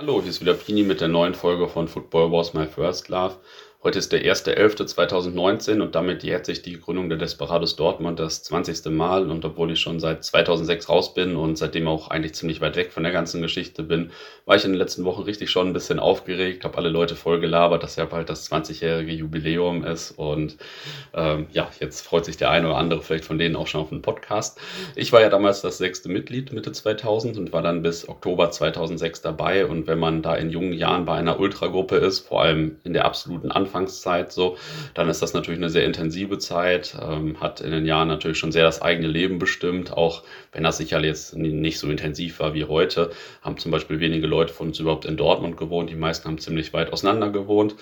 Hallo, hier ist wieder Pini mit der neuen Folge von Football Was My First Love. Heute ist der 1.11.2019 und damit jährt sich die Gründung der Desperados Dortmund das 20. Mal. Und obwohl ich schon seit 2006 raus bin und seitdem auch eigentlich ziemlich weit weg von der ganzen Geschichte bin, war ich in den letzten Wochen richtig schon ein bisschen aufgeregt, habe alle Leute voll gelabert, dass ja bald das 20-jährige Jubiläum ist. Und ähm, ja, jetzt freut sich der eine oder andere vielleicht von denen auch schon auf einen Podcast. Ich war ja damals das sechste Mitglied Mitte 2000 und war dann bis Oktober 2006 dabei. Und wenn man da in jungen Jahren bei einer Ultragruppe ist, vor allem in der absoluten Anfang Anfangszeit so, dann ist das natürlich eine sehr intensive Zeit, ähm, hat in den Jahren natürlich schon sehr das eigene Leben bestimmt, auch wenn das sicher jetzt nicht so intensiv war wie heute, haben zum Beispiel wenige Leute von uns überhaupt in Dortmund gewohnt, die meisten haben ziemlich weit auseinander gewohnt.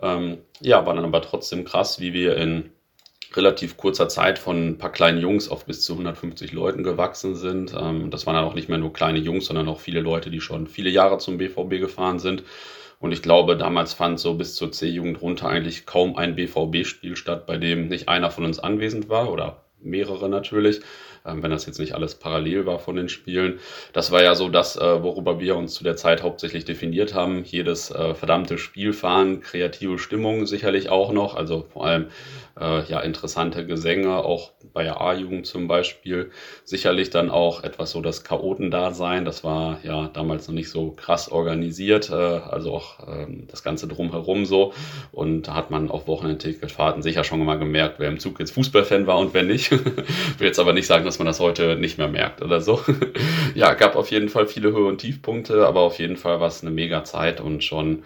Ähm, ja, war dann aber trotzdem krass, wie wir in relativ kurzer Zeit von ein paar kleinen Jungs auf bis zu 150 Leuten gewachsen sind. Ähm, das waren dann auch nicht mehr nur kleine Jungs, sondern auch viele Leute, die schon viele Jahre zum BVB gefahren sind. Und ich glaube, damals fand so bis zur C-Jugend runter eigentlich kaum ein BVB-Spiel statt, bei dem nicht einer von uns anwesend war oder mehrere natürlich, ähm, wenn das jetzt nicht alles parallel war von den Spielen. Das war ja so das, äh, worüber wir uns zu der Zeit hauptsächlich definiert haben. Jedes äh, verdammte Spielfahren, kreative Stimmung sicherlich auch noch, also vor allem äh, ja interessante Gesänge, auch bei der A-Jugend zum Beispiel. Sicherlich dann auch etwas so das Chaotendasein, das war ja damals noch nicht so krass organisiert, äh, also auch ähm, das Ganze drumherum so. Und da hat man auf Wochenendticketfahrten sicher schon mal gemerkt, wer im Zug jetzt Fußballfan war und wer nicht. will jetzt aber nicht sagen, dass man das heute nicht mehr merkt oder so. ja, gab auf jeden Fall viele Höhe- und Tiefpunkte, aber auf jeden Fall war es eine mega Zeit und schon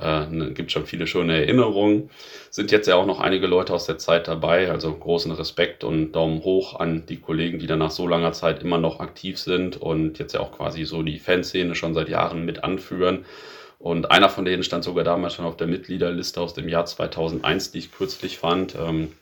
äh, ne, gibt schon viele schöne Erinnerungen. Sind jetzt ja auch noch einige Leute aus der Zeit dabei, also großen Respekt und Daumen hoch an die Kollegen, die dann nach so langer Zeit immer noch aktiv sind und jetzt ja auch quasi so die Fanszene schon seit Jahren mit anführen. Und einer von denen stand sogar damals schon auf der Mitgliederliste aus dem Jahr 2001, die ich kürzlich fand. Ähm,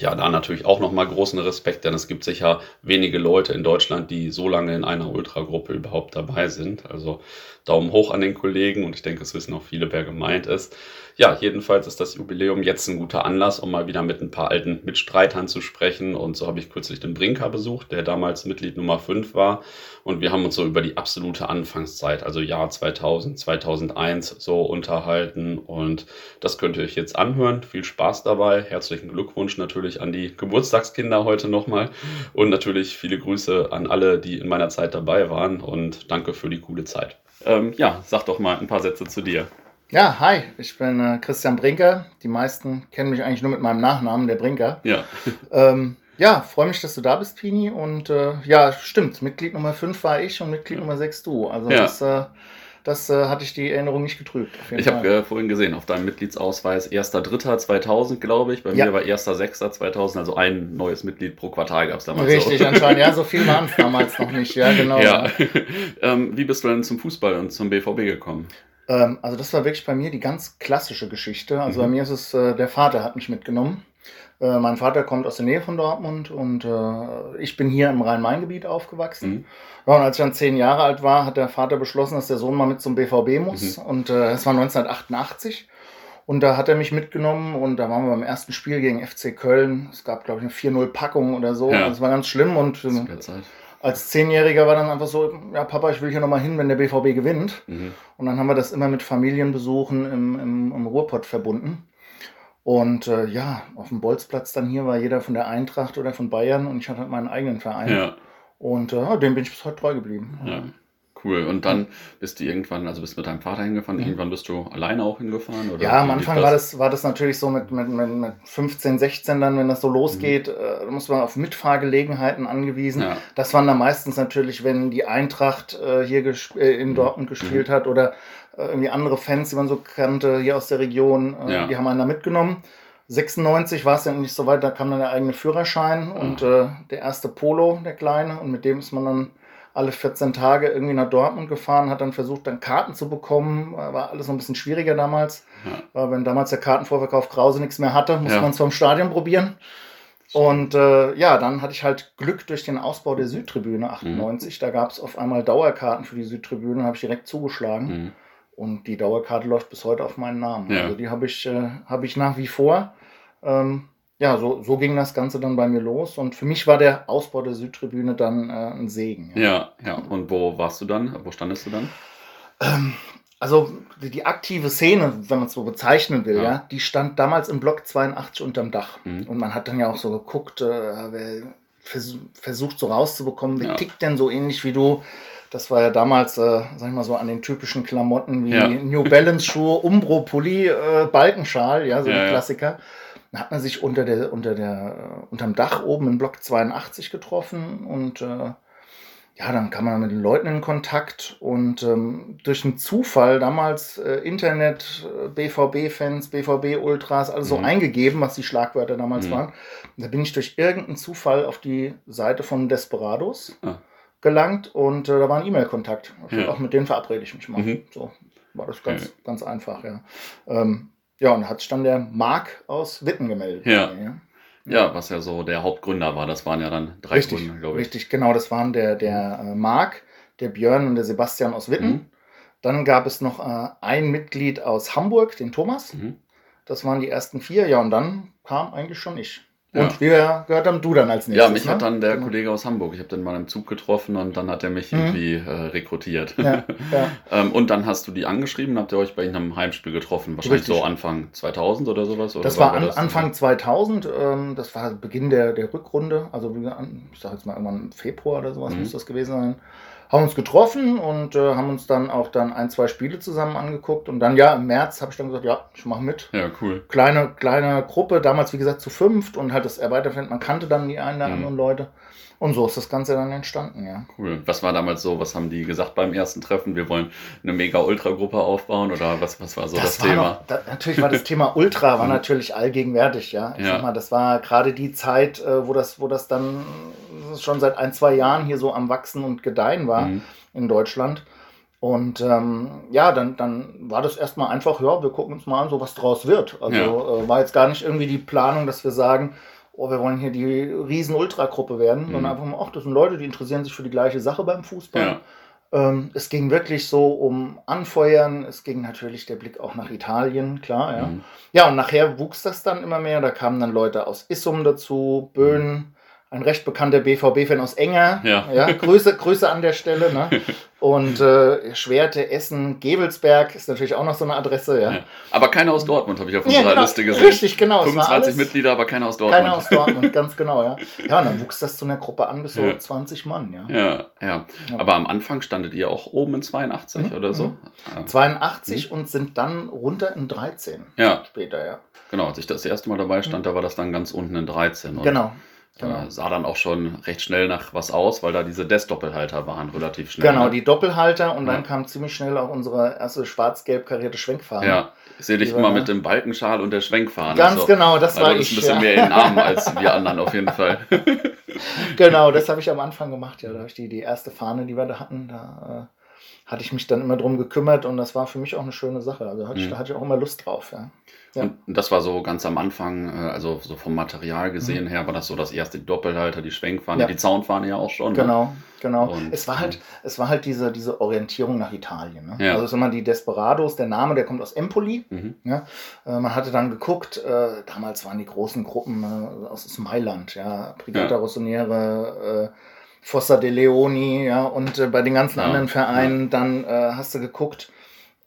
ja, da natürlich auch nochmal großen Respekt, denn es gibt sicher wenige Leute in Deutschland, die so lange in einer Ultragruppe überhaupt dabei sind. Also Daumen hoch an den Kollegen und ich denke, es wissen auch viele, wer gemeint ist. Ja, jedenfalls ist das Jubiläum jetzt ein guter Anlass, um mal wieder mit ein paar alten Mitstreitern zu sprechen. Und so habe ich kürzlich den Brinker besucht, der damals Mitglied Nummer 5 war. Und wir haben uns so über die absolute Anfangszeit, also Jahr 2000, 2001, so unterhalten. Und das könnt ihr euch jetzt anhören. Viel Spaß dabei. Herzlichen Glückwunsch natürlich an die Geburtstagskinder heute nochmal. Und natürlich viele Grüße an alle, die in meiner Zeit dabei waren. Und danke für die coole Zeit. Ähm, ja, sag doch mal ein paar Sätze zu dir. Ja, hi, ich bin äh, Christian Brinker. Die meisten kennen mich eigentlich nur mit meinem Nachnamen, der Brinker. Ja. Ähm, ja, freue mich, dass du da bist, Pini. Und äh, ja, stimmt, Mitglied Nummer 5 war ich und Mitglied Nummer 6 du. Also ja. das, äh, das äh, hatte ich die Erinnerung nicht getrübt. ich habe äh, vorhin gesehen, auf deinem Mitgliedsausweis 1.3.2000, glaube ich. Bei ja. mir war 1.6.2000, also ein neues Mitglied pro Quartal gab es damals. Richtig, so. anscheinend. Ja, so viel waren es damals noch nicht. Ja, genau. Ähm, wie bist du denn zum Fußball und zum BVB gekommen? Ähm, also das war wirklich bei mir die ganz klassische Geschichte. Also mhm. bei mir ist es, äh, der Vater hat mich mitgenommen. Äh, mein Vater kommt aus der Nähe von Dortmund und äh, ich bin hier im Rhein-Main-Gebiet aufgewachsen. Mhm. Ja, und als ich dann zehn Jahre alt war, hat der Vater beschlossen, dass der Sohn mal mit zum BVB muss. Mhm. Und äh, das war 1988. Und da hat er mich mitgenommen und da waren wir beim ersten Spiel gegen FC Köln. Es gab, glaube ich, eine 4-0-Packung oder so. Ja. Das war ganz schlimm und als Zehnjähriger war dann einfach so, ja Papa, ich will hier nochmal hin, wenn der BVB gewinnt. Mhm. Und dann haben wir das immer mit Familienbesuchen im, im, im Ruhrpott verbunden. Und äh, ja, auf dem Bolzplatz dann hier war jeder von der Eintracht oder von Bayern und ich hatte halt meinen eigenen Verein. Ja. Und äh, dem bin ich bis heute treu geblieben. Ja. Cool. Und dann bist du irgendwann, also bist mit deinem Vater hingefahren, irgendwann bist du alleine auch hingefahren? Oder ja, am Anfang das? war das, war das natürlich so mit, mit, mit 15, 16 dann, wenn das so losgeht, mhm. äh, muss man auf Mitfahrgelegenheiten angewiesen. Ja. Das waren dann meistens natürlich, wenn die Eintracht äh, hier äh, in mhm. Dortmund gespielt mhm. hat oder äh, irgendwie andere Fans, die man so kannte, hier aus der Region, äh, ja. die haben einen da mitgenommen. 96 war es ja nicht so weit, da kam dann der eigene Führerschein und äh, der erste Polo, der kleine, und mit dem ist man dann alle 14 Tage irgendwie nach Dortmund gefahren, hat dann versucht, dann Karten zu bekommen. War alles noch ein bisschen schwieriger damals. Ja. Weil wenn damals der Kartenvorverkauf Krause nichts mehr hatte, musste ja. man es vom Stadion probieren. Und äh, ja, dann hatte ich halt Glück durch den Ausbau der Südtribüne 98. Mhm. Da gab es auf einmal Dauerkarten für die Südtribüne, habe ich direkt zugeschlagen. Mhm. Und die Dauerkarte läuft bis heute auf meinen Namen. Ja. Also die habe ich, äh, hab ich nach wie vor. Ähm, ja, so, so ging das Ganze dann bei mir los. Und für mich war der Ausbau der Südtribüne dann äh, ein Segen. Ja. ja, ja. Und wo warst du dann? Wo standest du dann? Ähm, also die, die, aktive Szene, wenn man es so bezeichnen will, ja. ja. die stand damals im Block 82 unterm Dach. Mhm. Und man hat dann ja auch so geguckt, äh, wer vers versucht so rauszubekommen, wer ja. tickt denn so ähnlich wie du. Das war ja damals, äh, sag ich mal so, an den typischen Klamotten wie. New Balance Schuhe, Umbro Pulli, äh, Balkenschal, ja, so die Klassiker. Da hat man sich unter der, unter der, äh, unterm Dach oben in Block 82 getroffen und äh, ja, dann kam man mit den Leuten in Kontakt und ähm, durch einen Zufall damals äh, Internet, äh, BVB-Fans, BVB-Ultras, alles mhm. so eingegeben, was die Schlagwörter damals mhm. waren. Und da bin ich durch irgendeinen Zufall auf die Seite von Desperados ah. gelangt und äh, da war ein E-Mail-Kontakt. Ja. Auch mit denen verabrede ich mich mal. Mhm. So war das ganz, ganz einfach, ja. Ähm, ja, und hat sich dann der Marc aus Witten gemeldet. Ja. ja. Ja, was ja so der Hauptgründer war. Das waren ja dann drei richtig, Gründer, glaube ich. Richtig, genau. Das waren der, der äh, Marc, der Björn und der Sebastian aus Witten. Mhm. Dann gab es noch äh, ein Mitglied aus Hamburg, den Thomas. Mhm. Das waren die ersten vier. Ja, und dann kam eigentlich schon ich. Und ja. wir gehört haben du dann als nächstes. Ja, mich ne? hat dann der genau. Kollege aus Hamburg. Ich habe den mal im Zug getroffen und dann hat er mich mhm. irgendwie äh, rekrutiert. Ja, ja. ähm, und dann hast du die angeschrieben, habt ihr euch bei ihnen am Heimspiel getroffen? Wahrscheinlich Richtig. so Anfang 2000 oder sowas? Oder das war, war das Anfang 2000. Ähm, das war Beginn der, der Rückrunde. Also, ich sage jetzt mal irgendwann im Februar oder sowas mhm. muss das gewesen sein haben uns getroffen und äh, haben uns dann auch dann ein, zwei Spiele zusammen angeguckt. Und dann, ja, im März habe ich dann gesagt, ja, ich mache mit. Ja, cool. Kleine, kleine Gruppe, damals wie gesagt zu fünft und halt das Erweiterfeld, man kannte dann die einen oder mhm. anderen Leute. Und so ist das Ganze dann entstanden, ja. Cool. Was war damals so, was haben die gesagt beim ersten Treffen? Wir wollen eine mega-Ultra-Gruppe aufbauen oder was, was war so das, das Thema? Noch, da, natürlich war das Thema Ultra war mhm. natürlich allgegenwärtig, ja. Ich ja. sag mal, das war gerade die Zeit, äh, wo das, wo das dann schon seit ein, zwei Jahren hier so am Wachsen und Gedeihen war mhm. in Deutschland. Und ähm, ja, dann, dann war das erstmal einfach, ja, wir gucken uns mal an, so was draus wird. Also ja. äh, war jetzt gar nicht irgendwie die Planung, dass wir sagen, oh, wir wollen hier die riesen Ultragruppe werden, mhm. sondern einfach mal, ach, das sind Leute, die interessieren sich für die gleiche Sache beim Fußball. Ja. Ähm, es ging wirklich so um Anfeuern, es ging natürlich der Blick auch nach Italien, klar, ja. Mhm. Ja, und nachher wuchs das dann immer mehr, da kamen dann Leute aus Issum dazu, Böen, mhm ein recht bekannter BVB-Fan aus Enger. Ja. ja Grüße, Grüße an der Stelle. Ne? Und äh, Schwerte, Essen, Gebelsberg ist natürlich auch noch so eine Adresse. Ja. ja. Aber keiner aus Dortmund, habe ich auf unserer ja, genau. Liste gesehen. Richtig, genau. 25 Mitglieder, aber keiner aus Dortmund. Keiner aus Dortmund, ganz genau, ja. Ja, und dann wuchs das zu einer Gruppe an bis so ja. 20 Mann, ja. ja. Ja, Aber am Anfang standet ihr auch oben in 82 mhm. oder so? Mhm. 82 mhm. und sind dann runter in 13. Ja. Später, ja. Genau, als ich das erste Mal dabei stand, mhm. da war das dann ganz unten in 13. Genau. Genau. Sah dann auch schon recht schnell nach was aus, weil da diese Desk-Doppelhalter waren, relativ schnell. Genau, ne? die Doppelhalter und ja. dann kam ziemlich schnell auch unsere erste schwarz-gelb karierte Schwenkfahne. Ja, ich sehe dich immer mit dem Balkenschal und der Schwenkfahne. Ganz also, genau, das war ich. ein bisschen ja. mehr in Namen als wir anderen auf jeden Fall. genau, das habe ich am Anfang gemacht. Ja, da habe ich die, die erste Fahne, die wir da hatten, da äh, hatte ich mich dann immer drum gekümmert und das war für mich auch eine schöne Sache. Also hatte mhm. ich, da hatte ich auch immer Lust drauf. Ja. Ja. Und das war so ganz am Anfang, äh, also so vom Material gesehen mhm. her, war das so das erste Doppelhalter, die Schwenkfahne, ja. die Zaunfahne ja auch schon. Ne? Genau, ne? genau. Und, es war halt, es war halt diese, diese Orientierung nach Italien. Ne? Ja. Also es ist immer die Desperados, der Name, der kommt aus Empoli. Mhm. Ja? Äh, man hatte dann geguckt, äh, damals waren die großen Gruppen äh, aus Mailand, ja, Brigata ja. Rossoniere, äh, Fossa de Leoni, ja, und äh, bei den ganzen anderen Vereinen, dann hast du geguckt,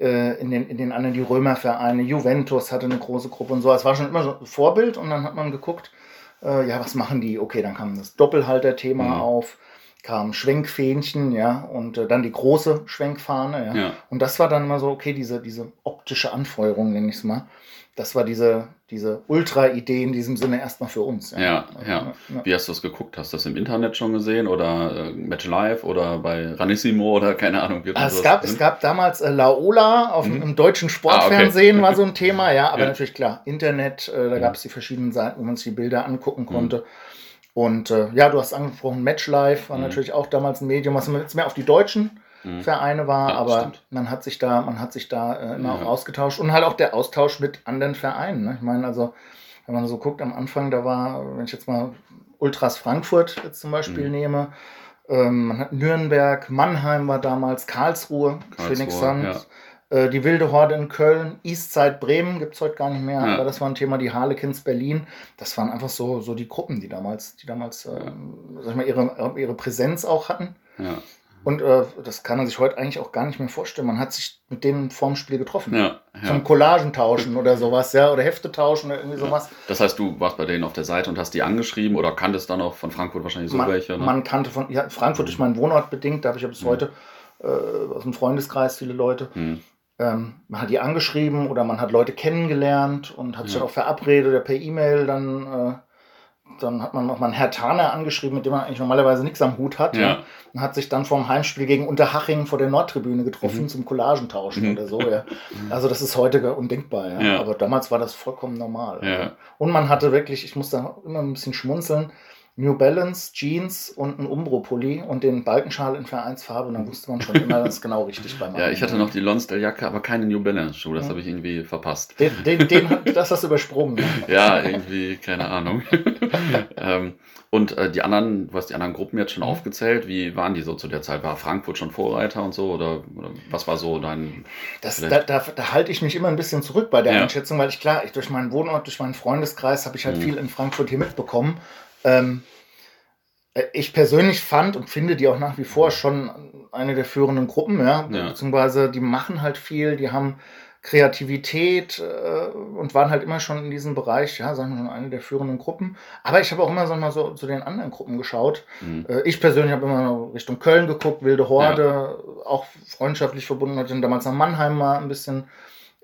äh, in, den, in den anderen die Römervereine, Juventus hatte eine große Gruppe und so. Es war schon immer so ein Vorbild und dann hat man geguckt, äh, ja, was machen die? Okay, dann kam das Doppelhalter-Thema mhm. auf, kam Schwenkfähnchen, ja, und äh, dann die große Schwenkfahne, ja. ja. Und das war dann mal so, okay, diese, diese optische Anfeuerung, nenne ich es mal das war diese, diese Ultra-Idee in diesem Sinne erstmal für uns. Ja, ja. ja. ja. Wie hast du das geguckt? Hast du das im Internet schon gesehen oder äh, Match Live oder bei Ranissimo oder keine Ahnung? Wie also es, gab, es gab damals äh, Laola auf mhm. im deutschen Sportfernsehen ah, okay. war so ein Thema, ja, aber natürlich klar, Internet, äh, da gab es die verschiedenen Seiten, wo man sich die Bilder angucken mhm. konnte. Mhm. Und äh, ja, du hast angesprochen, Match Live war mhm. natürlich auch damals ein Medium, was jetzt mehr auf die Deutschen mhm. Vereine war, ja, aber stimmt. man hat sich da, man hat sich da äh, immer ja. auch ausgetauscht und halt auch der Austausch mit anderen Vereinen. Ne? Ich meine, also, wenn man so guckt, am Anfang, da war, wenn ich jetzt mal Ultras Frankfurt jetzt zum Beispiel mhm. nehme, ähm, man hat Nürnberg, Mannheim war damals, Karlsruhe, Karlsruhe Phoenix Suns. Ja. Äh, die Wilde Horde in Köln, Eastside Bremen gibt es heute gar nicht mehr, ja. aber das war ein Thema, die Harlequins Berlin, das waren einfach so, so die Gruppen, die damals, die damals äh, sag ich mal, ihre, ihre Präsenz auch hatten. Ja. Und äh, das kann man sich heute eigentlich auch gar nicht mehr vorstellen. Man hat sich mit denen vorm Spiel getroffen. Ja, ja. Zum Collagen tauschen oder sowas, ja, oder Hefte tauschen oder irgendwie sowas. Ja. Das heißt, du warst bei denen auf der Seite und hast die angeschrieben oder kanntest dann auch von Frankfurt wahrscheinlich so man, welche? Ne? Man kannte von ja, Frankfurt durch meinen Wohnort bedingt, da habe ich ja bis mhm. heute äh, aus dem Freundeskreis viele Leute. Mhm. Ähm, man hat die angeschrieben oder man hat Leute kennengelernt und hat sich dann auch verabredet oder per E-Mail dann. Äh, dann hat man noch mal einen Herr Taner angeschrieben, mit dem man eigentlich normalerweise nichts am Hut hat. Ja. Und hat sich dann vor dem Heimspiel gegen Unterhaching vor der Nordtribüne getroffen mhm. zum Collagentauschen mhm. oder so. Ja. Also das ist heute undenkbar. Ja. ja. Aber damals war das vollkommen normal. Ja. Und man hatte wirklich, ich muss da immer ein bisschen schmunzeln, New Balance, Jeans und ein Umbro-Pulli und den Balkenschal in Vereinsfarbe. Und dann wusste man schon immer, das ist genau richtig bei Ja, ich hatte noch die Lonsdale-Jacke, aber keine New Balance-Schuhe. Das mhm. habe ich irgendwie verpasst. Den, den, den, das hast du übersprungen. Ja, irgendwie, keine Ahnung. ähm, und äh, die anderen, du hast die anderen Gruppen jetzt schon mhm. aufgezählt. Wie waren die so zu der Zeit? War Frankfurt schon Vorreiter und so? Oder, oder was war so dein. Das, da, da, da, halte ich mich immer ein bisschen zurück bei der ja. Einschätzung, weil ich klar, ich durch meinen Wohnort, durch meinen Freundeskreis habe ich halt mhm. viel in Frankfurt hier mitbekommen. Ähm, äh, ich persönlich fand und finde die auch nach wie vor schon eine der führenden Gruppen, ja, ja. beziehungsweise die machen halt viel, die haben Kreativität äh, und waren halt immer schon in diesem Bereich, ja, sagen wir mal, eine der führenden Gruppen. Aber ich habe auch immer so mal so zu den anderen Gruppen geschaut. Mhm. Äh, ich persönlich habe immer Richtung Köln geguckt, Wilde Horde, ja. auch freundschaftlich verbunden, hatte damals nach Mannheim mal ein bisschen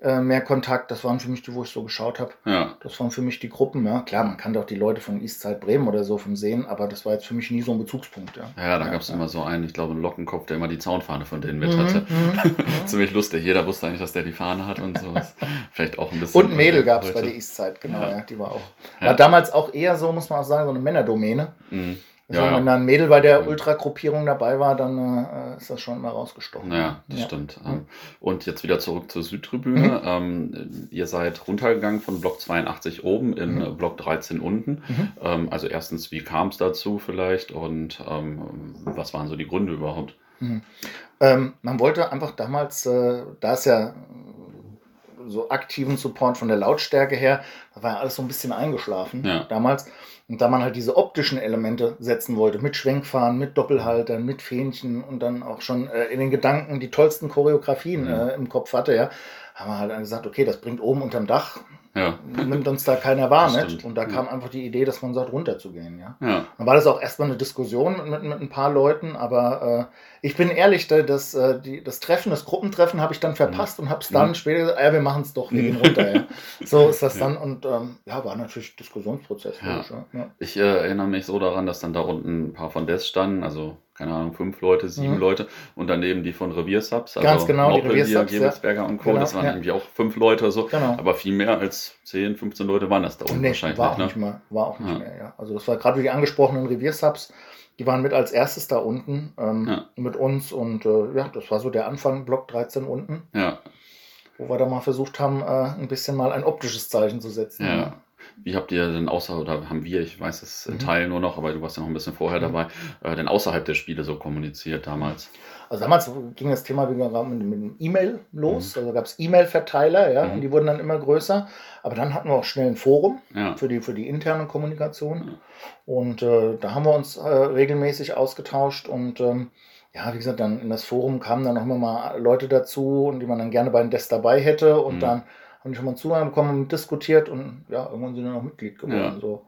äh, mehr Kontakt. Das waren für mich die, wo ich so geschaut habe. Ja. Das waren für mich die Gruppen. Ja. Klar, man kannte auch die Leute von Eastside Bremen oder so vom Sehen, aber das war jetzt für mich nie so ein Bezugspunkt. Ja, ja da ja, gab es ja. immer so einen, ich glaube, einen Lockenkopf, der immer die Zaunfahne von denen mit mhm, hatte. Mhm, Ziemlich lustig. Jeder wusste eigentlich, dass der die Fahne hat und so. Vielleicht auch ein bisschen. Und ein Mädel gab es bei der Eastside, genau. Ja. Die war auch. War damals auch eher so, muss man auch sagen, so eine Männerdomäne. Mhm. Also ja, wenn da ein Mädel bei der Ultra-Gruppierung dabei war, dann äh, ist das schon immer rausgestochen. Ja, das ja. stimmt. Mhm. Und jetzt wieder zurück zur Südtribüne. Mhm. Ähm, ihr seid runtergegangen von Block 82 oben in mhm. Block 13 unten. Mhm. Ähm, also erstens, wie kam es dazu vielleicht und ähm, was waren so die Gründe überhaupt? Mhm. Ähm, man wollte einfach damals, äh, da ist ja so aktiven Support von der Lautstärke her, da war ja alles so ein bisschen eingeschlafen ja. damals. Und da man halt diese optischen Elemente setzen wollte, mit Schwenkfahren, mit Doppelhaltern, mit Fähnchen und dann auch schon äh, in den Gedanken die tollsten Choreografien äh, im Kopf hatte, ja, haben wir halt gesagt, okay, das bringt oben unterm Dach ja. nimmt uns da keiner wahr mit. Und da kam ja. einfach die Idee, dass man sagt, runterzugehen. Ja? ja. Dann war das auch erstmal eine Diskussion mit, mit ein paar Leuten, aber äh, ich bin ehrlich, das, äh, die, das Treffen, das Gruppentreffen habe ich dann verpasst und habe es dann später gesagt, ja, wir machen es doch, wir gehen runter. So ist das dann und ähm, ja, war natürlich Diskussionsprozess. Ich äh, erinnere mich so daran, dass dann da unten ein paar von Des standen, also keine Ahnung, fünf Leute, sieben mhm. Leute und daneben die von Reviersubs, also Ganz genau, Noppel, die Reviersubs, ja. und Co. Genau, das waren ja. irgendwie auch fünf Leute oder so, genau. aber viel mehr als 10, 15 Leute waren das da unten nee, wahrscheinlich. War auch ne? nicht mehr, war auch nicht ja. mehr, ja. Also das war gerade wie die angesprochenen Reviersubs, die waren mit als erstes da unten ähm, mit uns und äh, ja, das war so der Anfang, Block 13 unten. Ja. Wo wir da mal versucht haben, äh, ein bisschen mal ein optisches Zeichen zu setzen. Ja. Wie habt ihr denn außer, oder haben wir, ich weiß es in mhm. Teilen nur noch, aber du warst ja noch ein bisschen vorher mhm. dabei, äh, denn außerhalb der Spiele so kommuniziert damals? Also damals ging das Thema mit, mit dem E-Mail los. Mhm. Also gab es E-Mail-Verteiler, ja, mhm. und die wurden dann immer größer. Aber dann hatten wir auch schnell ein Forum ja. für, die, für die interne Kommunikation. Und äh, da haben wir uns äh, regelmäßig ausgetauscht und ähm, ja, wie gesagt, dann in das Forum kamen dann noch immer mal Leute dazu und die man dann gerne bei den Desk dabei hätte und mhm. dann haben schon mal Zuhören bekommen und diskutiert und ja, irgendwann sind wir noch Mitglied geworden. Ja. So.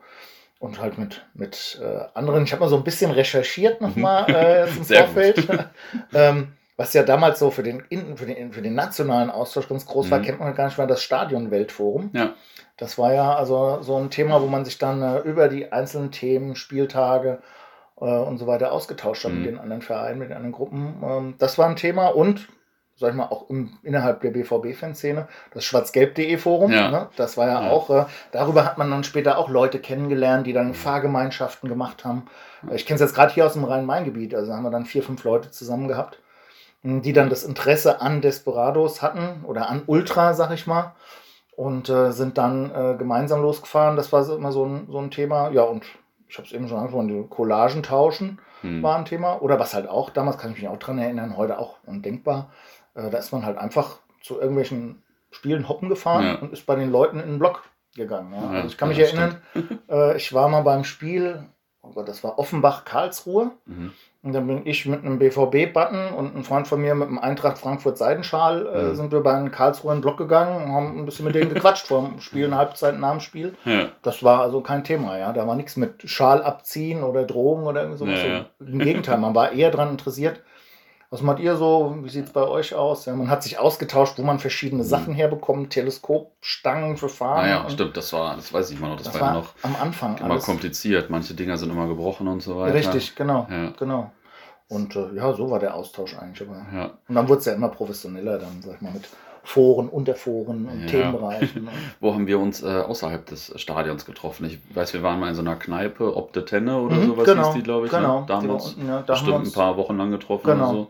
Und halt mit, mit äh, anderen. Ich habe mal so ein bisschen recherchiert nochmal mhm. äh, im Vorfeld. ähm, was ja damals so für den, für den, für den nationalen Austausch ganz groß mhm. war, kennt man gar nicht mehr das Stadion-Weltforum. Ja. Das war ja also so ein Thema, wo man sich dann äh, über die einzelnen Themen, Spieltage äh, und so weiter ausgetauscht hat mhm. mit den anderen Vereinen, mit den anderen Gruppen. Ähm, das war ein Thema und sag ich mal, auch im, innerhalb der BVB-Fanszene, das schwarzgelb.de Forum. Ja. Ne? Das war ja, ja. auch, äh, darüber hat man dann später auch Leute kennengelernt, die dann mhm. Fahrgemeinschaften gemacht haben. Ich kenne es jetzt gerade hier aus dem Rhein-Main-Gebiet, also haben wir dann vier, fünf Leute zusammen gehabt, hm, die dann das Interesse an Desperados hatten oder an Ultra, sag ich mal, und äh, sind dann äh, gemeinsam losgefahren. Das war immer so ein, so ein Thema. Ja, und ich habe es eben schon angesprochen, die Collagen tauschen hm. war ein Thema. Oder was halt auch, damals kann ich mich auch dran erinnern, heute auch undenkbar, da ist man halt einfach zu irgendwelchen Spielen hoppen gefahren ja. und ist bei den Leuten in den Block gegangen. Ja. Also ich kann mich erinnern, äh, ich war mal beim Spiel oh das war Offenbach Karlsruhe. Mhm. Und dann bin ich mit einem BVB-Button und ein Freund von mir mit einem Eintracht Frankfurt Seidenschal äh, mhm. sind wir bei einem Karlsruhe in den Block gegangen und haben ein bisschen mit denen gequatscht vor dem Spiel, eine Halbzeit nach dem Spiel. Ja. Das war also kein Thema, ja. Da war nichts mit Schal abziehen oder Drogen oder irgend sowas. Ja, ja. Im Gegenteil, man war eher daran interessiert, was macht ihr so? Wie sieht es bei euch aus? Ja, man hat sich ausgetauscht, wo man verschiedene mhm. Sachen herbekommt, Teleskopstangen für Fahren. Ah ja, stimmt, das war, das weiß ich mal noch, das, das war, ja noch am Anfang immer alles. kompliziert. Manche Dinger sind immer gebrochen und so weiter. Richtig, genau, ja. genau. Und äh, ja, so war der Austausch eigentlich. Aber, ja. Und dann wurde es ja immer professioneller, dann sag ich mal mit Foren, Unterforen und ja. Themenbereichen. Wo haben wir uns äh, außerhalb des Stadions getroffen? Ich weiß, wir waren mal in so einer Kneipe, Ob de Tenne oder mhm, sowas genau, hieß die, glaube ich. Ne? Genau. Ne? Damals unten, ja, da bestimmt ein paar Wochen lang getroffen genau. oder so.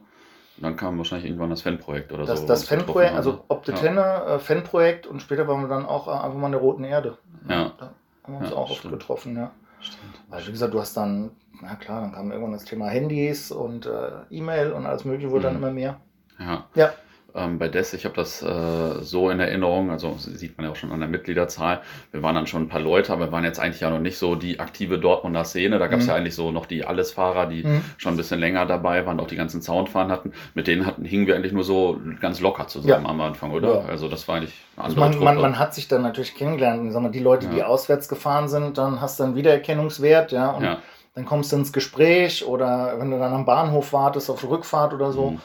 Dann kam wahrscheinlich irgendwann das Fanprojekt oder das, so. Das Fanprojekt, also Ob de Tenne, äh, Fanprojekt und später waren wir dann auch äh, einfach mal in der Roten Erde. Ja. Da haben wir uns auch oft getroffen, ja. Stimmt. Weil, wie gesagt, du hast dann, na klar, dann kam irgendwann das Thema Handys und äh, E-Mail und alles Mögliche wurde mhm. dann immer mehr. Ja. Ja ähm, bei DES. Ich habe das äh, so in Erinnerung, also sieht man ja auch schon an der Mitgliederzahl. Wir waren dann schon ein paar Leute, aber wir waren jetzt eigentlich ja noch nicht so die aktive Dortmunder Szene. Da gab es mhm. ja eigentlich so noch die Allesfahrer, die mhm. schon ein bisschen länger dabei waren, auch die ganzen Soundfahren hatten. Mit denen hatten, hingen wir eigentlich nur so ganz locker zusammen ja. am Anfang, oder? Ja. Also das war eigentlich eine andere also man, man, man, hat sich dann natürlich kennengelernt. Wir, die Leute, ja. die auswärts gefahren sind, dann hast du einen Wiedererkennungswert, ja. Und dann kommst du ins Gespräch oder wenn du dann am Bahnhof wartest auf Rückfahrt oder so. Mhm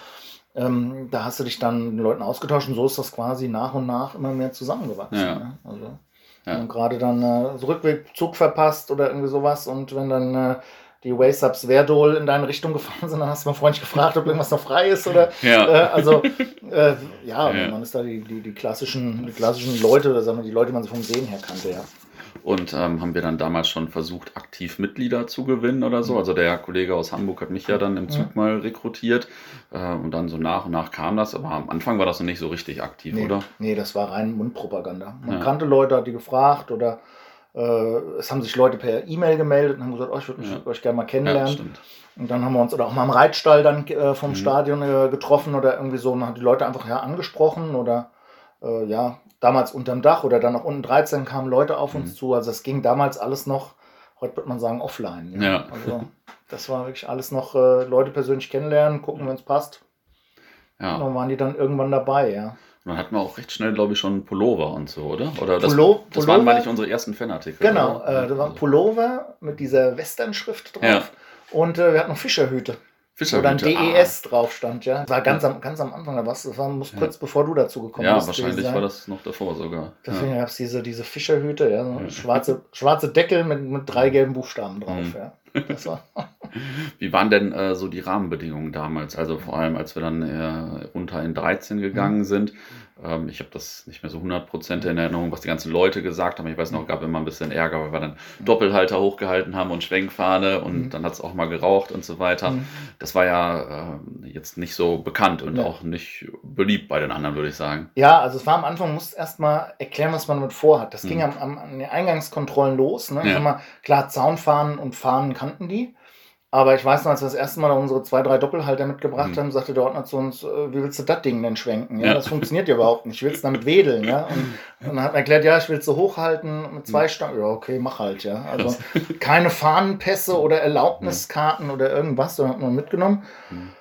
ähm, da hast du dich dann mit den Leuten ausgetauscht und so ist das quasi nach und nach immer mehr zusammengewachsen. Ja. Ne? Also, ja. Und gerade dann äh, so Rückwegzug verpasst oder irgendwie sowas und wenn dann äh, die Waysubs Verdol in deine Richtung gefahren sind, dann hast du mal freundlich gefragt, ob irgendwas noch frei ist oder ja. Äh, also äh, ja, ja, man ist da die, die, die klassischen, die klassischen Leute, oder sagen wir die Leute, die man so vom Sehen her kannte, ja und ähm, haben wir dann damals schon versucht, aktiv Mitglieder zu gewinnen oder so. Mhm. Also der Kollege aus Hamburg hat mich ja dann im Zug mal rekrutiert äh, und dann so nach und nach kam das, aber am Anfang war das noch nicht so richtig aktiv, nee, oder? Nee, das war rein Mundpropaganda. Man ja. kannte Leute, hat die gefragt oder äh, es haben sich Leute per E-Mail gemeldet und haben gesagt, oh, ich würde ja. euch gerne mal kennenlernen. Ja, und dann haben wir uns oder auch mal im Reitstall dann äh, vom mhm. Stadion äh, getroffen oder irgendwie so und haben die Leute einfach ja angesprochen oder äh, ja, damals unterm Dach oder dann noch unten 13 kamen Leute auf uns mhm. zu. Also es ging damals alles noch, heute würde man sagen, offline. Ja. ja. Also das war wirklich alles noch äh, Leute persönlich kennenlernen, gucken, wenn es passt. Ja. Und dann waren die dann irgendwann dabei, ja. dann hatten wir auch recht schnell, glaube ich, schon Pullover und so, oder? Oder das, Pullo das waren, meine ich, unsere ersten Fanartikel. Genau, äh, da waren Pullover mit dieser Western-Schrift drauf. Ja. Und äh, wir hatten noch Fischerhüte. Fischer wo dann DES ah. drauf stand, ja. Das war ganz am, ganz am Anfang, da das war muss kurz bevor du dazu gekommen ja, bist. Ja, wahrscheinlich war das noch davor sogar. Deswegen ja. gab es diese, diese Fischerhüte, ja, so schwarze, schwarze Deckel mit, mit drei gelben Buchstaben drauf, mhm. ja. War Wie waren denn äh, so die Rahmenbedingungen damals? Also vor allem, als wir dann äh, runter in 13 gegangen mhm. sind. Ähm, ich habe das nicht mehr so 100% in Erinnerung, was die ganzen Leute gesagt haben. Ich weiß noch, es gab immer ein bisschen Ärger, weil wir dann Doppelhalter hochgehalten haben und Schwenkfahne und mhm. dann hat es auch mal geraucht und so weiter. Mhm. Das war ja äh, jetzt nicht so bekannt und ja. auch nicht beliebt bei den anderen, würde ich sagen. Ja, also es war am Anfang, muss erst mal erklären, was man damit vorhat. Das mhm. ging am, am, an den Eingangskontrollen los. Ne? Ja. Mal, klar, Zaunfahnen und Fahnen kannten die. Aber ich weiß noch, als wir das erste Mal unsere zwei, drei Doppelhalter mitgebracht mhm. haben, sagte der Ordner zu uns, äh, wie willst du das Ding denn schwenken? Ja, ja. das funktioniert ja überhaupt nicht. Ich will es damit wedeln, ja. Und, und, dann hat er erklärt, ja, ich will es so hochhalten mit zwei mhm. Stangen. Ja, okay, mach halt, ja. Also keine Fahnenpässe oder Erlaubniskarten oder irgendwas, sondern hat man mitgenommen. Mhm.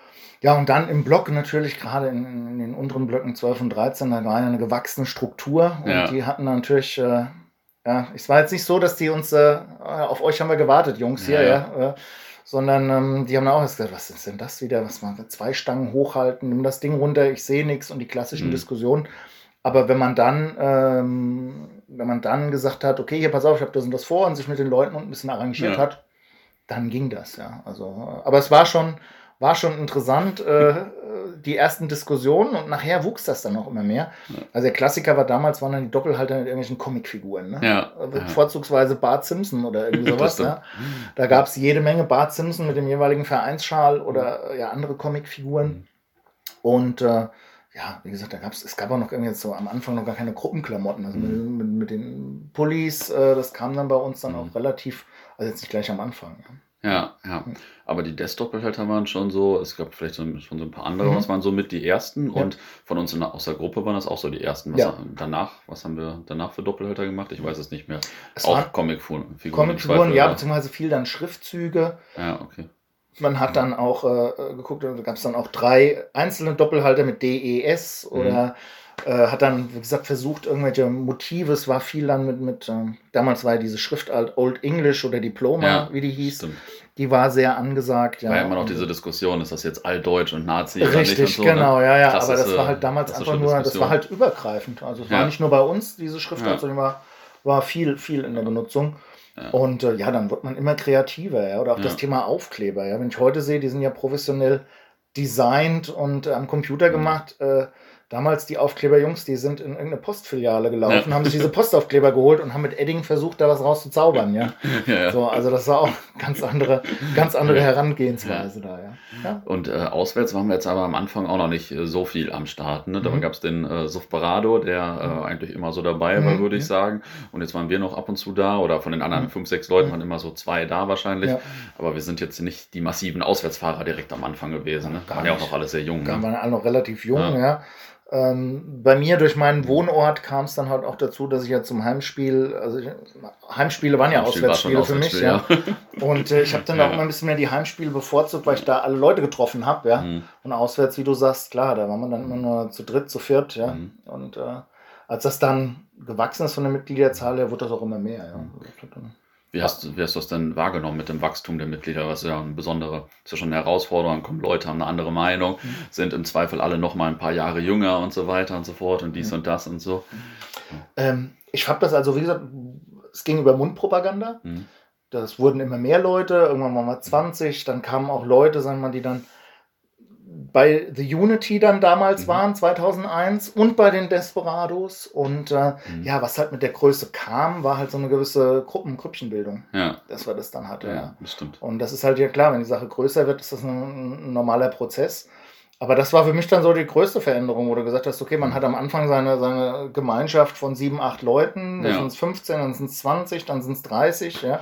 Ja, und dann im Block natürlich, gerade in, in, den unteren Blöcken 12 und 13, da war eine gewachsene Struktur und ja. die hatten natürlich, äh, ja, es war jetzt nicht so, dass die uns, äh, auf euch haben wir gewartet, Jungs hier, ja. ja äh, sondern ähm, die haben auch gesagt, was ist denn das wieder? Was man zwei Stangen hochhalten, nimm das Ding runter, ich sehe nichts und die klassischen mhm. Diskussionen. Aber wenn man dann, ähm, wenn man dann gesagt hat, okay, hier pass auf, ich habe das und das vor und sich mit den Leuten ein bisschen arrangiert ja. hat, dann ging das, ja. Also, aber es war schon, war schon interessant, äh, die ersten Diskussionen und nachher wuchs das dann auch immer mehr. Also der Klassiker war damals, waren dann die Doppelhalter mit irgendwelchen Comicfiguren. Ne? Ja. Vorzugsweise Bart Simpson oder irgendwie sowas. ja. Da gab es jede Menge Bart Simpson mit dem jeweiligen Vereinsschal oder ja, andere Comicfiguren. Mhm. Und äh, ja, wie gesagt, da gab's, es gab auch noch irgendwie so am Anfang noch gar keine Gruppenklamotten. Also mhm. mit, mit, mit, den Pullis, äh, das kam dann bei uns dann mhm. auch relativ, also jetzt nicht gleich am Anfang. Ja. Ja, ja. Aber die Desktop-Doppelhalter waren schon so, es gab vielleicht so, schon so ein paar andere, mhm. was waren so mit die ersten ja. und von uns in, aus der Gruppe waren das auch so die ersten. Was ja. danach, was haben wir danach für Doppelhalter gemacht? Ich weiß es nicht mehr. Es auch Comicfiguren. Comicfiguren, ja, beziehungsweise viel dann Schriftzüge. Ja, okay. Man hat dann auch äh, geguckt, da gab es dann auch drei einzelne Doppelhalter mit DES oder mhm. Äh, hat dann, wie gesagt, versucht, irgendwelche Motive, es war viel dann mit, mit äh, damals war ja diese Schriftart Old English oder Diploma, ja, wie die hieß. Stimmt. Die war sehr angesagt. Ja. War ja immer noch diese Diskussion, ist das jetzt Altdeutsch und Nazi Richtig, und so, ne? genau, ja, ja. Aber das war halt damals einfach nur, das war halt übergreifend. Also es ja. war nicht nur bei uns diese Schriftart, sondern war, war viel, viel in der Benutzung. Ja. Und äh, ja, dann wird man immer kreativer, ja. Oder auch ja. das Thema Aufkleber, ja. Wenn ich heute sehe, die sind ja professionell designt und äh, am Computer mhm. gemacht. Äh, damals die Aufkleberjungs, die sind in irgendeine Postfiliale gelaufen, ja. haben sich diese Postaufkleber geholt und haben mit Edding versucht, da was rauszuzaubern, ja. ja, So, also das war auch ganz andere, ganz andere Herangehensweise da, ja. Und äh, auswärts waren wir jetzt aber am Anfang auch noch nicht äh, so viel am Start. Ne? Da mhm. gab es den äh, Sufparado, der äh, mhm. eigentlich immer so dabei war, mhm. würde ich sagen. Und jetzt waren wir noch ab und zu da oder von den anderen mhm. fünf, sechs Leuten waren immer so zwei da wahrscheinlich. Aber wir sind jetzt nicht die massiven Auswärtsfahrer direkt am Anfang gewesen. Ne? Waren ja auch noch alle sehr jung. Da ne? waren alle noch relativ jung, ja. Ähm, bei mir durch meinen Wohnort kam es dann halt auch dazu, dass ich ja zum Heimspiel, also ich, Heimspiele waren ja Heimspiel Auswärtsspiele war für mich, ja. Und äh, ich habe dann ja. auch immer ein bisschen mehr die Heimspiele bevorzugt, weil ich da alle Leute getroffen habe, ja. Mhm. Und auswärts, wie du sagst, klar, da war man dann immer nur zu dritt, zu viert, ja. Mhm. Und äh, als das dann gewachsen ist von der Mitgliederzahl her, wurde das auch immer mehr, ja. Mhm. Wie hast, wie hast du das denn wahrgenommen mit dem Wachstum der Mitglieder? Was ist ja eine besondere, ist ja schon eine Herausforderung, kommen Leute, haben eine andere Meinung, mhm. sind im Zweifel alle noch mal ein paar Jahre jünger und so weiter und so fort und dies mhm. und das und so. Ähm, ich habe das also, wie gesagt, es ging über Mundpropaganda. Mhm. Das wurden immer mehr Leute, irgendwann waren wir 20, dann kamen auch Leute, sagen wir mal, die dann bei The Unity dann damals mhm. waren, 2001, und bei den Desperados. Und äh, mhm. ja, was halt mit der Größe kam, war halt so eine gewisse Gruppen Grüppchenbildung. Ja. Dass wir das dann hatten. Ja, ja. Das stimmt. Und das ist halt ja klar, wenn die Sache größer wird, ist das ein, ein, normaler Prozess. Aber das war für mich dann so die größte Veränderung, wo du gesagt hast, okay, man mhm. hat am Anfang seine, seine Gemeinschaft von sieben, acht Leuten, dann ja. sind es 15, dann sind es 20, dann sind es 30, ja.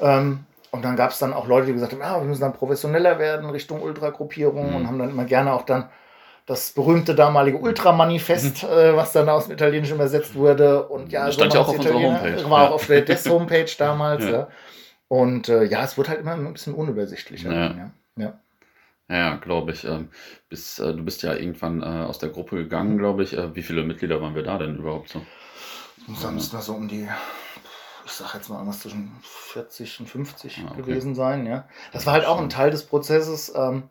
Ähm, und dann gab es dann auch Leute, die gesagt haben, ja, wir müssen dann professioneller werden Richtung Ultragruppierung mhm. und haben dann immer gerne auch dann das berühmte damalige Ultramanifest, mhm. äh, was dann aus dem Italienischen übersetzt wurde. Und ja, das stand ja auch auf unserer Homepage. War auch auf der Des-Homepage damals. ja. ja. Und äh, ja, es wird halt immer ein bisschen unübersichtlicher. Ja. ja. ja. Ja, glaube ich. Ähm, bis, äh, du bist ja irgendwann äh, aus der Gruppe gegangen, glaube ich. Äh, wie viele Mitglieder waren wir da denn überhaupt so? Da müssten wir so um die ich sag jetzt mal irgendwas zwischen 40 und 50 ah, okay. gewesen sein. Ja. Das war halt auch ein Teil des Prozesses. Ähm,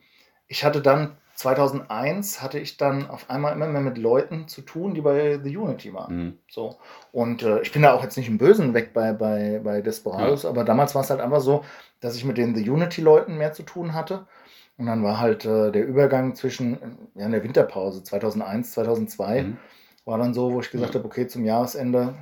ich hatte dann 2001 hatte ich dann auf einmal immer mehr mit Leuten zu tun, die bei The Unity waren. Mhm. So. Und äh, ich bin da auch jetzt nicht im Bösen weg bei, bei, bei Desperados, ja. aber damals war es halt einfach so, dass ich mit den The Unity-Leuten mehr zu tun hatte. Und dann war halt äh, der Übergang zwischen, ja, in der Winterpause 2001, 2002, mhm. war dann so, wo ich gesagt ja. habe, okay, zum Jahresende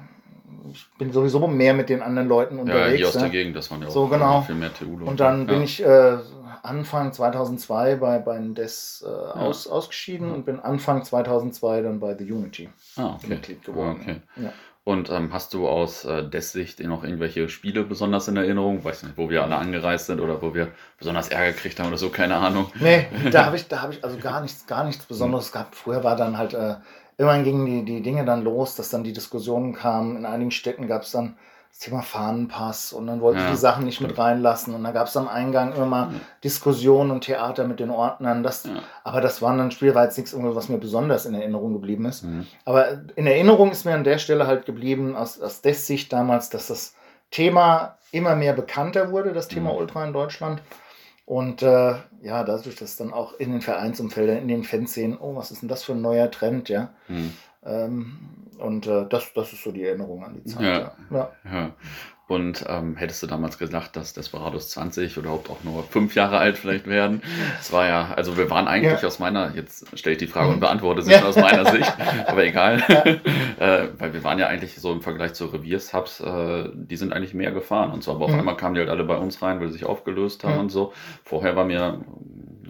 ich bin sowieso mehr mit den anderen Leuten unterwegs. Ja, hier aus der Gegend, das waren ja auch so, genau. viel mehr TU. Und dann bin ich äh, Anfang 2002 bei, bei DES äh, aus, ausgeschieden und bin Anfang 2002 dann bei The Unity ah, okay. Mitglied geworden. Okay. Ja. Und ähm, hast du aus äh, des Sicht noch irgendwelche Spiele besonders in Erinnerung? Weiß nicht, wo wir alle angereist sind oder wo wir besonders Ärger gekriegt haben oder so, keine Ahnung. Nee, da habe ich, hab ich also gar nichts, gar nichts Besonderes gehabt. Früher war dann halt äh, Immerhin gingen die, die Dinge dann los, dass dann die Diskussionen kamen. In einigen Städten gab es dann das Thema Fahnenpass und dann wollten ja. die Sachen nicht mit reinlassen. Und da gab es am Eingang immer mal ja. Diskussionen und Theater mit den Ordnern. Das, ja. Aber das waren dann Spiel, war jetzt nichts, was mir besonders in Erinnerung geblieben ist. Mhm. Aber in Erinnerung ist mir an der Stelle halt geblieben, aus, aus des Sicht damals, dass das Thema immer mehr bekannter wurde, das Thema mhm. Ultra in Deutschland. Und äh, ja, dadurch, dass dann auch in den Vereinsumfeldern, in den Fans sehen, oh, was ist denn das für ein neuer Trend, ja. Hm. Ähm, und äh, das, das ist so die Erinnerung an die Zeit. Ja. ja. ja. Und ähm, hättest du damals gedacht, dass Desperados 20 oder überhaupt auch nur fünf Jahre alt vielleicht werden? Es war ja, also wir waren eigentlich ja. aus meiner, jetzt stelle ich die Frage und beantworte sie ja. aus meiner Sicht, aber egal. Ja. äh, weil wir waren ja eigentlich so im Vergleich zu Reviershubs, äh, die sind eigentlich mehr gefahren und so. Aber auf mhm. einmal kamen die halt alle bei uns rein, weil sie sich aufgelöst haben mhm. und so. Vorher war mir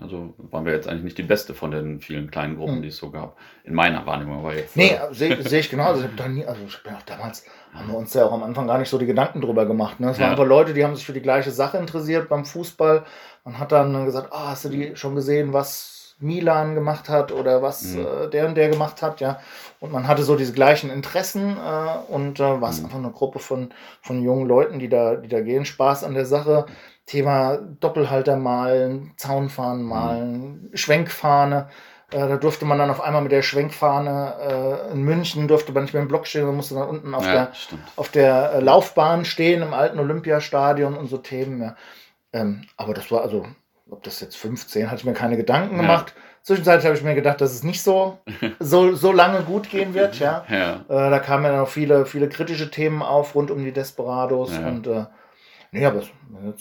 Also waren wir jetzt eigentlich nicht die beste von den vielen kleinen Gruppen, hm. die es so gab. In meiner Wahrnehmung. Aber jetzt, nee, äh, sehe seh ich genau. Also, ich nie, also ich bin auch damals, haben wir uns ja auch am Anfang gar nicht so die Gedanken drüber gemacht. Ne? Es waren ja. aber Leute, die haben sich für die gleiche Sache interessiert beim Fußball. Man hat dann gesagt, ah, hast du die schon gesehen, was Milan gemacht hat oder was mhm. äh, der und der gemacht hat, ja. Und man hatte so diese gleichen Interessen äh, und äh, war es mhm. einfach eine Gruppe von, von jungen Leuten, die da, die da gehen. Spaß an der Sache. Thema Doppelhalter malen, Zaunfahnen mhm. malen, mhm. Schwenkfahne. Äh, da durfte man dann auf einmal mit der Schwenkfahne äh, in München, durfte man nicht mehr im Block stehen, man musste dann unten auf ja, der, auf der äh, Laufbahn stehen im alten Olympiastadion und so Themen. Ja. Ähm, aber das war also ob das jetzt 15, hatte ich mir keine Gedanken gemacht. Ja. Zwischenzeitlich habe ich mir gedacht, dass es nicht so, so, so lange gut gehen wird. Ja. ja. Äh, da kamen ja noch viele, viele kritische Themen auf rund um die Desperados. Ja. Und äh, nee, aber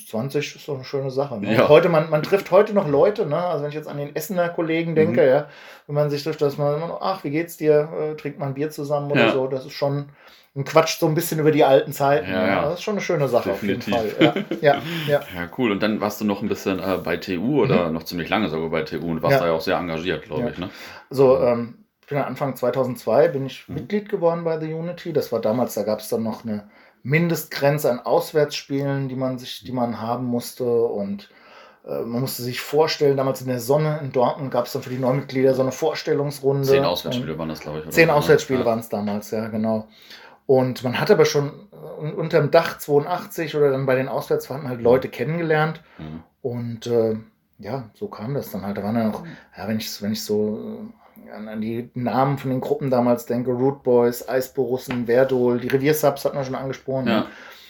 20 ist doch eine schöne Sache. Ne? Ja. Heute, man, man trifft heute noch Leute, ne? Also wenn ich jetzt an den Essener Kollegen denke, mhm. ja, wenn man sich trifft, dass man immer noch, ach, wie geht's dir? Äh, trinkt man Bier zusammen oder so, das ist schon und quatscht so ein bisschen über die alten Zeiten. Ja, ja. Das ist schon eine schöne Sache Definitiv. auf jeden Fall. Ja, ja, ja. ja, cool. Und dann warst du noch ein bisschen äh, bei TU oder mhm. noch ziemlich lange sogar bei TU und warst ja. da ja auch sehr engagiert, glaube ich. Ne? So, ähm, ich bin Anfang 2002 bin ich mhm. Mitglied geworden bei The Unity. Das war damals, da gab es dann noch eine Mindestgrenze an Auswärtsspielen, die man sich, die man haben musste und äh, man musste sich vorstellen, damals in der Sonne in Dortmund gab es dann für die Neumitglieder so eine Vorstellungsrunde. Zehn Auswärtsspiele waren das, glaube ich. Zehn Auswärtsspiele ja. waren es damals, ja, genau. Und man hat aber schon äh, unter dem Dach 82 oder dann bei den Auswärtsfahrten halt Leute kennengelernt. Mhm. Und äh, ja, so kam das dann halt. Da waren dann auch, ja, wenn ich, wenn ich so äh, an die Namen von den Gruppen damals denke, Root Boys, Eisborussen, Verdol, die Reviersubs hat man schon angesprochen. Ja.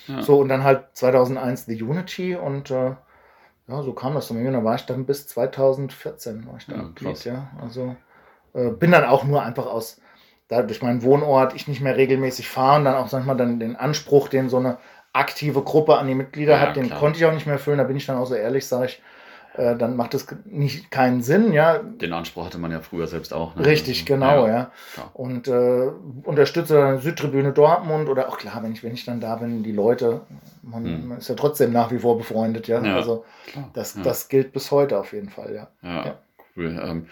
Ja. So, und dann halt 2001 The Unity und äh, ja, so kam das dann. Und da war ich dann bis 2014 war ich da ja, ja. Also äh, bin dann auch nur einfach aus da durch meinen Wohnort ich nicht mehr regelmäßig fahre und dann auch, sag ich mal, dann den Anspruch, den so eine aktive Gruppe an die Mitglieder ja, hat, den klar. konnte ich auch nicht mehr erfüllen. Da bin ich dann auch so ehrlich, sage ich, äh, dann macht das nicht keinen Sinn, ja. Den Anspruch hatte man ja früher selbst auch. Ne? Richtig, also, genau, ja. ja. Und äh, unterstütze dann Südtribüne Dortmund oder auch klar, wenn ich, wenn ich dann da bin, die Leute, man, hm. man ist ja trotzdem nach wie vor befreundet, ja. ja also das, das gilt bis heute auf jeden Fall, ja. Ja. Cool. Ähm,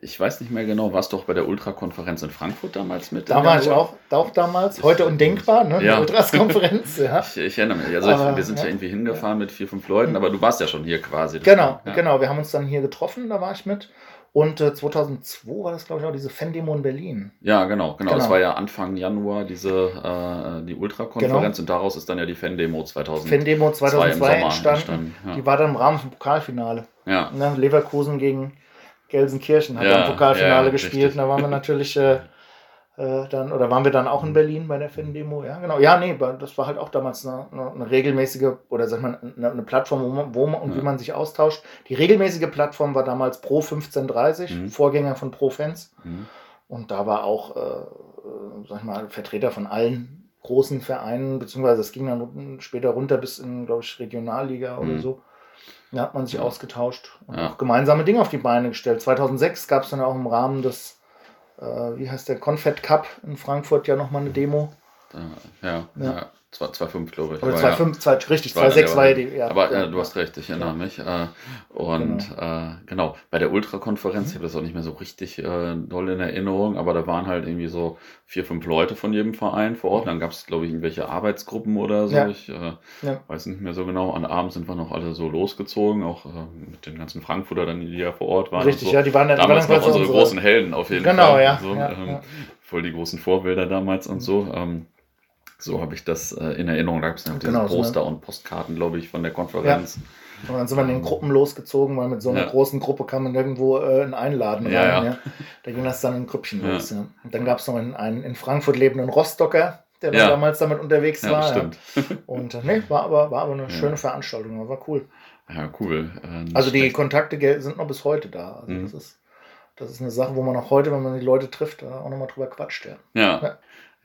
ich weiß nicht mehr genau, warst du auch bei der Ultra-Konferenz in Frankfurt damals mit? Da war ich auch, auch damals, heute undenkbar, ne? Ja. Ultras-Konferenz, ja. Ich, ich, erinnere mich. Also aber, wir sind ja. ja. irgendwie hingefahren mit vier, fünf Leuten, aber du warst ja schon hier quasi. Genau, ja. genau. Wir haben uns dann hier getroffen, da war ich mit. Und äh, 2002 war das, glaube ich, auch diese Fan-Demo in Berlin. Ja, genau, genau. Es genau. war ja Anfang Januar diese äh, die Ultra-Konferenz genau. und daraus ist dann ja die Fan-Demo 2002 Fan-Demo 2002 entstanden. entstanden ja. Die war dann im Rahmen vom Pokalfinale. Ja. Ne? Leverkusen gegen Gelsenkirchen hat ja, im Pokalfinale ja, gespielt. Richtig. Und da waren wir natürlich äh, äh, dann, oder waren wir dann auch in Berlin bei der Fan-Demo? Ja, genau. Ja, nee, das war halt auch damals eine, eine, eine regelmäßige, oder sag mal, eine, eine Plattform, wo man, wo man und ja. wie man sich austauscht. Die regelmäßige Plattform war damals Pro 1530, mhm. Vorgänger von Pro Fans. Mhm. Und da war auch, äh, sag ich mal, Vertreter von allen großen Vereinen, beziehungsweise es ging dann später runter bis in, glaube ich, Regionalliga mhm. oder so. Da hat man sich ja. ausgetauscht und ja. auch gemeinsame Dinge auf die Beine gestellt. 2006 gab es dann auch im Rahmen des, äh, wie heißt der, Confed Cup in Frankfurt ja nochmal eine Demo. Ja, ja. ja. 2,5 glaube ich. Oder 2,5, ja, richtig, 2,6 war ja die. Ja, aber ja, du hast recht, ich erinnere mich. Äh, und genau. Äh, genau, bei der Ultrakonferenz, mhm. ich habe das auch nicht mehr so richtig äh, doll in Erinnerung, aber da waren halt irgendwie so vier, fünf Leute von jedem Verein vor Ort. Dann gab es, glaube ich, irgendwelche Arbeitsgruppen oder so. Ja. Ich äh, weiß nicht mehr so genau. An Abend sind wir noch alle so losgezogen, auch äh, mit den ganzen Frankfurter, dann, die ja vor Ort waren. Richtig, so. ja, die waren dann damals waren noch unsere, unsere großen Helden auf jeden genau, Fall. Genau, ja, so, ähm, Voll die großen Vorbilder damals und so. Ähm, so habe ich das äh, in Erinnerung. Da gab es ja genau, Poster so und Postkarten, glaube ich, von der Konferenz. Ja. Und dann sind wir in den Gruppen losgezogen, weil mit so einer ja. großen Gruppe kann man irgendwo äh, einen einladen rein. Ja, ja. Da ging das dann in Grüppchen los. Ja. Und dann gab es noch einen, einen in Frankfurt lebenden Rostocker, der ja. damals damit unterwegs ja, war. Stimmt. Und äh, nee, war aber, war aber eine schöne Veranstaltung, war cool. Ja, cool. Äh, also die schlecht. Kontakte sind noch bis heute da. Also mhm. das ist das ist eine Sache, wo man auch heute, wenn man die Leute trifft, auch nochmal drüber quatscht. Ja.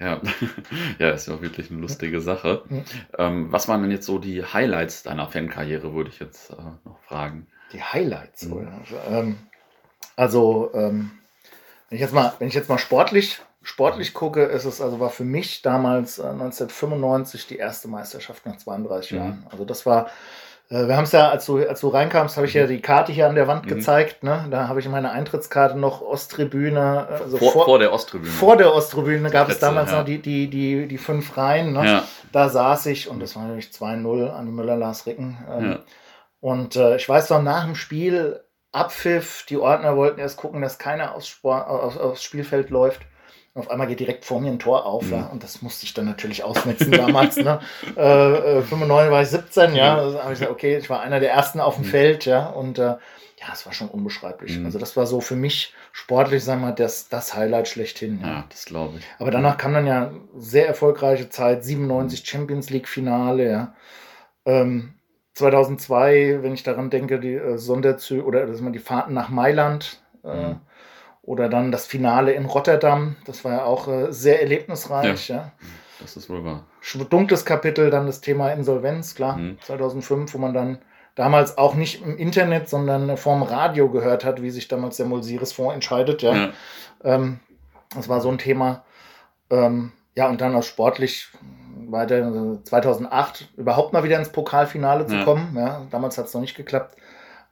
Ja. Ja, ist ja auch wirklich eine lustige Sache. Mhm. Ähm, was waren denn jetzt so die Highlights deiner Fankarriere, würde ich jetzt äh, noch fragen. Die Highlights, mhm. also, ähm, also ähm, wenn ich jetzt mal, wenn ich jetzt mal sportlich, sportlich gucke, ist es also war für mich damals äh, 1995 die erste Meisterschaft nach 32 mhm. Jahren. Also das war wir haben es ja, als du, als du reinkamst, habe ich ja mhm. die Karte hier an der Wand mhm. gezeigt. Ne? Da habe ich meine Eintrittskarte noch Osttribüne. Also vor, vor, vor, der Osttribüne. Vor der Osttribüne gab Plätze, es damals ja. noch die, die, die, die fünf Reihen. Ne? Ja. Da saß ich und das war natürlich 2-0 an die Müller-Lars Ricken. Ähm, ja. Und äh, ich weiß noch, nach dem Spiel, Abpfiff, die Ordner wollten erst gucken, dass keiner aufs, Sport, aufs, aufs Spielfeld läuft. Und auf einmal geht direkt vor mir ein Tor auf, mhm. ja, und das musste ich dann natürlich ausmetzen damals. ne? Äh, 95 äh, war ich 17, ja. Also habe ich gesagt, okay, ich war einer der ersten auf dem mhm. Feld, ja, und äh, ja, es war schon unbeschreiblich. Mhm. Also das war so für mich sportlich, sagen wir mal, das, das Highlight schlechthin. Ja, ja das glaube ich. Aber danach kam dann ja sehr erfolgreiche Zeit, 97 mhm. Champions League Finale, ja. Ähm, 2002, wenn ich daran denke, die äh, Sonderzüge oder dass man die Fahrten nach Mailand äh, mhm. Oder dann das Finale in Rotterdam, das war ja auch äh, sehr erlebnisreich. Ja. ja. Das ist wohl wahr. Dunkles Kapitel, dann das Thema Insolvenz, klar, mhm. 2005, wo man dann damals auch nicht im Internet, sondern vorm Radio gehört hat, wie sich damals der Mulsiris-Fonds entscheidet. Ja. ja. Ähm, das war so ein Thema. Ähm, ja, und dann auch sportlich weiter 2008 überhaupt mal wieder ins Pokalfinale zu ja. kommen. Ja, damals hat es noch nicht geklappt.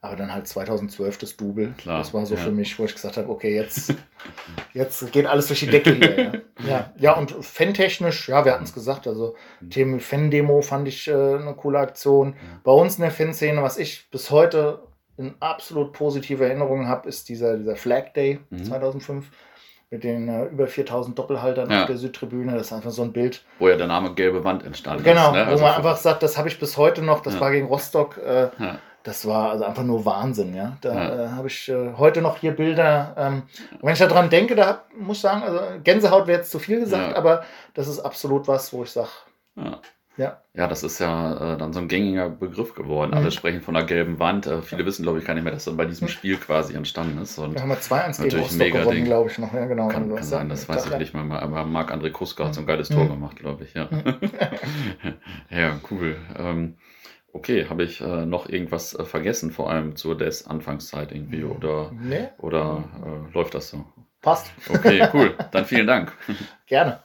Aber dann halt 2012 das Double. Klar, das war so ja. für mich, wo ich gesagt habe, okay, jetzt, jetzt geht alles durch die Decke hier. Ja, ja, ja und fantechnisch, ja, wir hatten es gesagt, also mhm. Themen Fan-Demo fand ich äh, eine coole Aktion. Bei uns in der Fanszene, was ich bis heute in absolut positive Erinnerungen habe, ist dieser, dieser Flag Day mhm. 2005 mit den äh, über 4000 Doppelhaltern ja. auf der Südtribüne. Das ist einfach so ein Bild. Wo ja der Name Gelbe Wand entstanden genau, ist. Genau, ne? also wo man einfach sagt, das habe ich bis heute noch, das ja. war gegen Rostock. Äh, ja das war also einfach nur Wahnsinn, ja. Da ja. äh, habe ich äh, heute noch hier Bilder. Ähm, wenn ich daran denke, da muss ich sagen, also Gänsehaut wäre jetzt zu viel gesagt, ja. aber das ist absolut was, wo ich sage. Ja. ja. Ja, das ist ja äh, dann so ein gängiger Begriff geworden. Mhm. Alle sprechen von einer gelben Wand. Äh, viele wissen, glaube ich, gar nicht mehr, dass das bei diesem mhm. Spiel quasi entstanden ist. Und da haben wir 2-1 gegen Rostock gewonnen, glaube ich noch. Ja, genau. Kann, kann sein, das weiß ich nicht mehr. Aber Marc-André Kruska hat so ein geiles mhm. Tor gemacht, glaube ich. Ja, mhm. ja cool. Ähm, Okay, habe ich äh, noch irgendwas äh, vergessen, vor allem zur des Anfangszeit irgendwie oder, nee. oder äh, läuft das so? Passt. Okay, cool. Dann vielen Dank. Gerne.